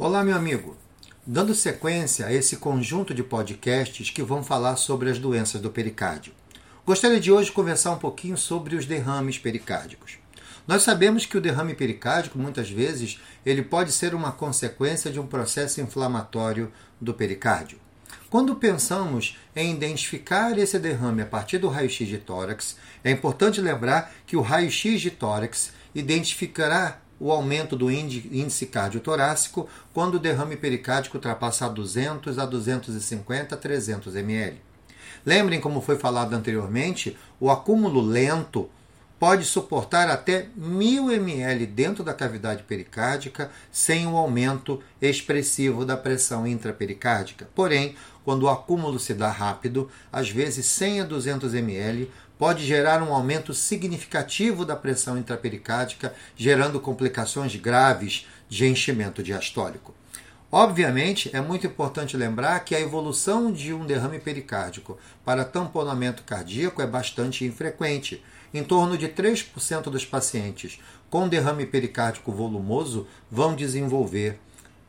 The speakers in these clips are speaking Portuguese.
Olá, meu amigo. Dando sequência a esse conjunto de podcasts que vão falar sobre as doenças do pericárdio. Gostaria de hoje conversar um pouquinho sobre os derrames pericárdicos. Nós sabemos que o derrame pericárdico, muitas vezes, ele pode ser uma consequência de um processo inflamatório do pericárdio. Quando pensamos em identificar esse derrame a partir do raio-x de tórax, é importante lembrar que o raio-x de tórax identificará o aumento do índice cardiotorácico quando o derrame pericárdico ultrapassar 200 a 250 a 300 ml. Lembrem, como foi falado anteriormente, o acúmulo lento pode suportar até 1000 ml dentro da cavidade pericárdica sem um aumento expressivo da pressão intrapericárdica. Porém, quando o acúmulo se dá rápido, às vezes 100 a 200 ml, pode gerar um aumento significativo da pressão intrapericárdica, gerando complicações graves de enchimento diastólico. Obviamente, é muito importante lembrar que a evolução de um derrame pericárdico para tamponamento cardíaco é bastante infrequente. Em torno de 3% dos pacientes com derrame pericárdico volumoso vão desenvolver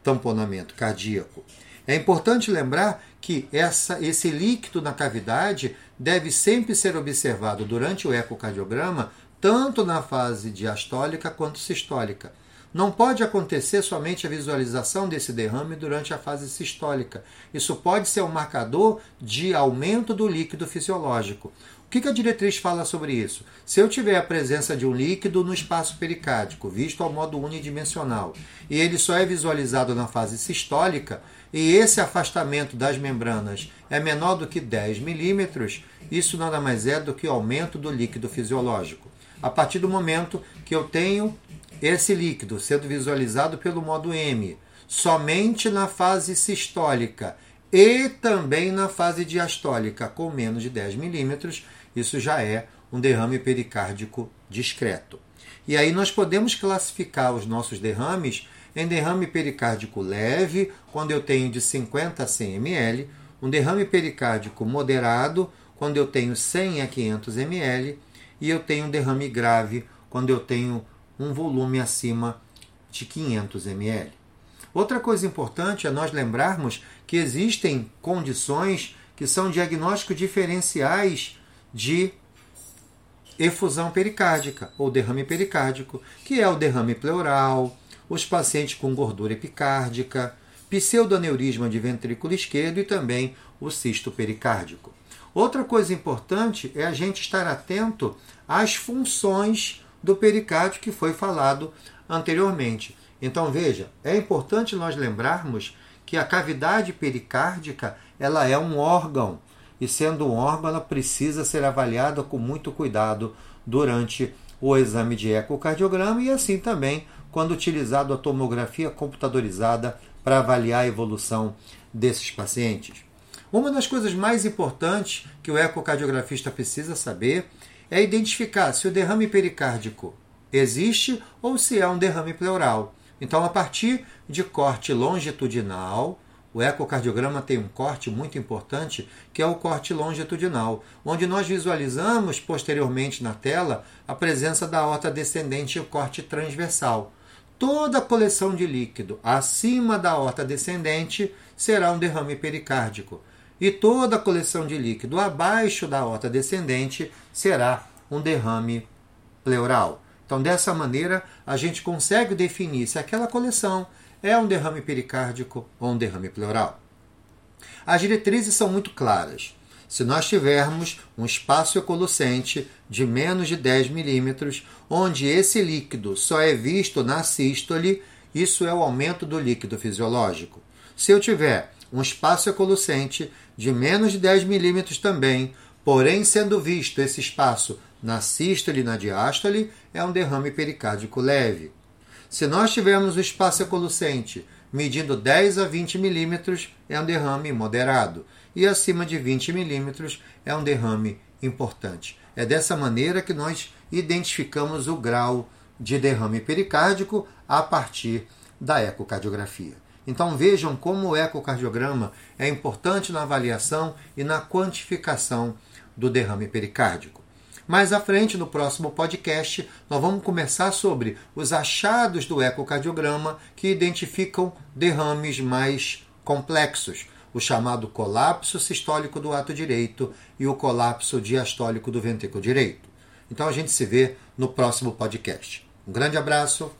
tamponamento cardíaco. É importante lembrar que essa, esse líquido na cavidade deve sempre ser observado durante o ecocardiograma, tanto na fase diastólica quanto sistólica. Não pode acontecer somente a visualização desse derrame durante a fase sistólica. Isso pode ser um marcador de aumento do líquido fisiológico. O que a diretriz fala sobre isso? Se eu tiver a presença de um líquido no espaço pericárdico, visto ao modo unidimensional, e ele só é visualizado na fase sistólica, e esse afastamento das membranas é menor do que 10 milímetros, isso nada mais é do que o aumento do líquido fisiológico. A partir do momento que eu tenho esse líquido sendo visualizado pelo modo M somente na fase sistólica e também na fase diastólica com menos de 10 milímetros, isso já é um derrame pericárdico discreto. E aí nós podemos classificar os nossos derrames em derrame pericárdico leve, quando eu tenho de 50 a 100 ml, um derrame pericárdico moderado, quando eu tenho 100 a 500 ml, e eu tenho um derrame grave, quando eu tenho um volume acima de 500 ml. Outra coisa importante é nós lembrarmos que existem condições que são diagnósticos diferenciais de efusão pericárdica ou derrame pericárdico, que é o derrame pleural, os pacientes com gordura epicárdica, pseudoneurisma de ventrículo esquerdo e também o cisto pericárdico. Outra coisa importante é a gente estar atento às funções do pericárdio que foi falado anteriormente. Então veja, é importante nós lembrarmos que a cavidade pericárdica ela é um órgão e sendo um órgão ela precisa ser avaliada com muito cuidado durante o exame de ecocardiograma e assim também quando utilizado a tomografia computadorizada para avaliar a evolução desses pacientes. Uma das coisas mais importantes que o ecocardiografista precisa saber é identificar se o derrame pericárdico existe ou se é um derrame pleural. Então, a partir de corte longitudinal, o ecocardiograma tem um corte muito importante, que é o corte longitudinal, onde nós visualizamos posteriormente na tela a presença da aorta descendente e o corte transversal. Toda coleção de líquido acima da aorta descendente será um derrame pericárdico e toda coleção de líquido abaixo da aorta descendente será um derrame pleural. Então, dessa maneira, a gente consegue definir se aquela coleção é um derrame pericárdico ou um derrame pleural. As diretrizes são muito claras. Se nós tivermos um espaço ecolucente de menos de 10 milímetros, onde esse líquido só é visto na sístole, isso é o aumento do líquido fisiológico. Se eu tiver um espaço ecolucente de menos de 10 milímetros também, porém sendo visto esse espaço na sístole e na diástole, é um derrame pericárdico leve. Se nós tivermos o espaço ecolucente medindo 10 a 20 milímetros, é um derrame moderado, e acima de 20 milímetros é um derrame importante. É dessa maneira que nós identificamos o grau de derrame pericárdico a partir da ecocardiografia. Então vejam como o ecocardiograma é importante na avaliação e na quantificação do derrame pericárdico. Mais à frente, no próximo podcast, nós vamos conversar sobre os achados do ecocardiograma que identificam derrames mais complexos, o chamado colapso sistólico do ato direito e o colapso diastólico do ventrículo direito. Então a gente se vê no próximo podcast. Um grande abraço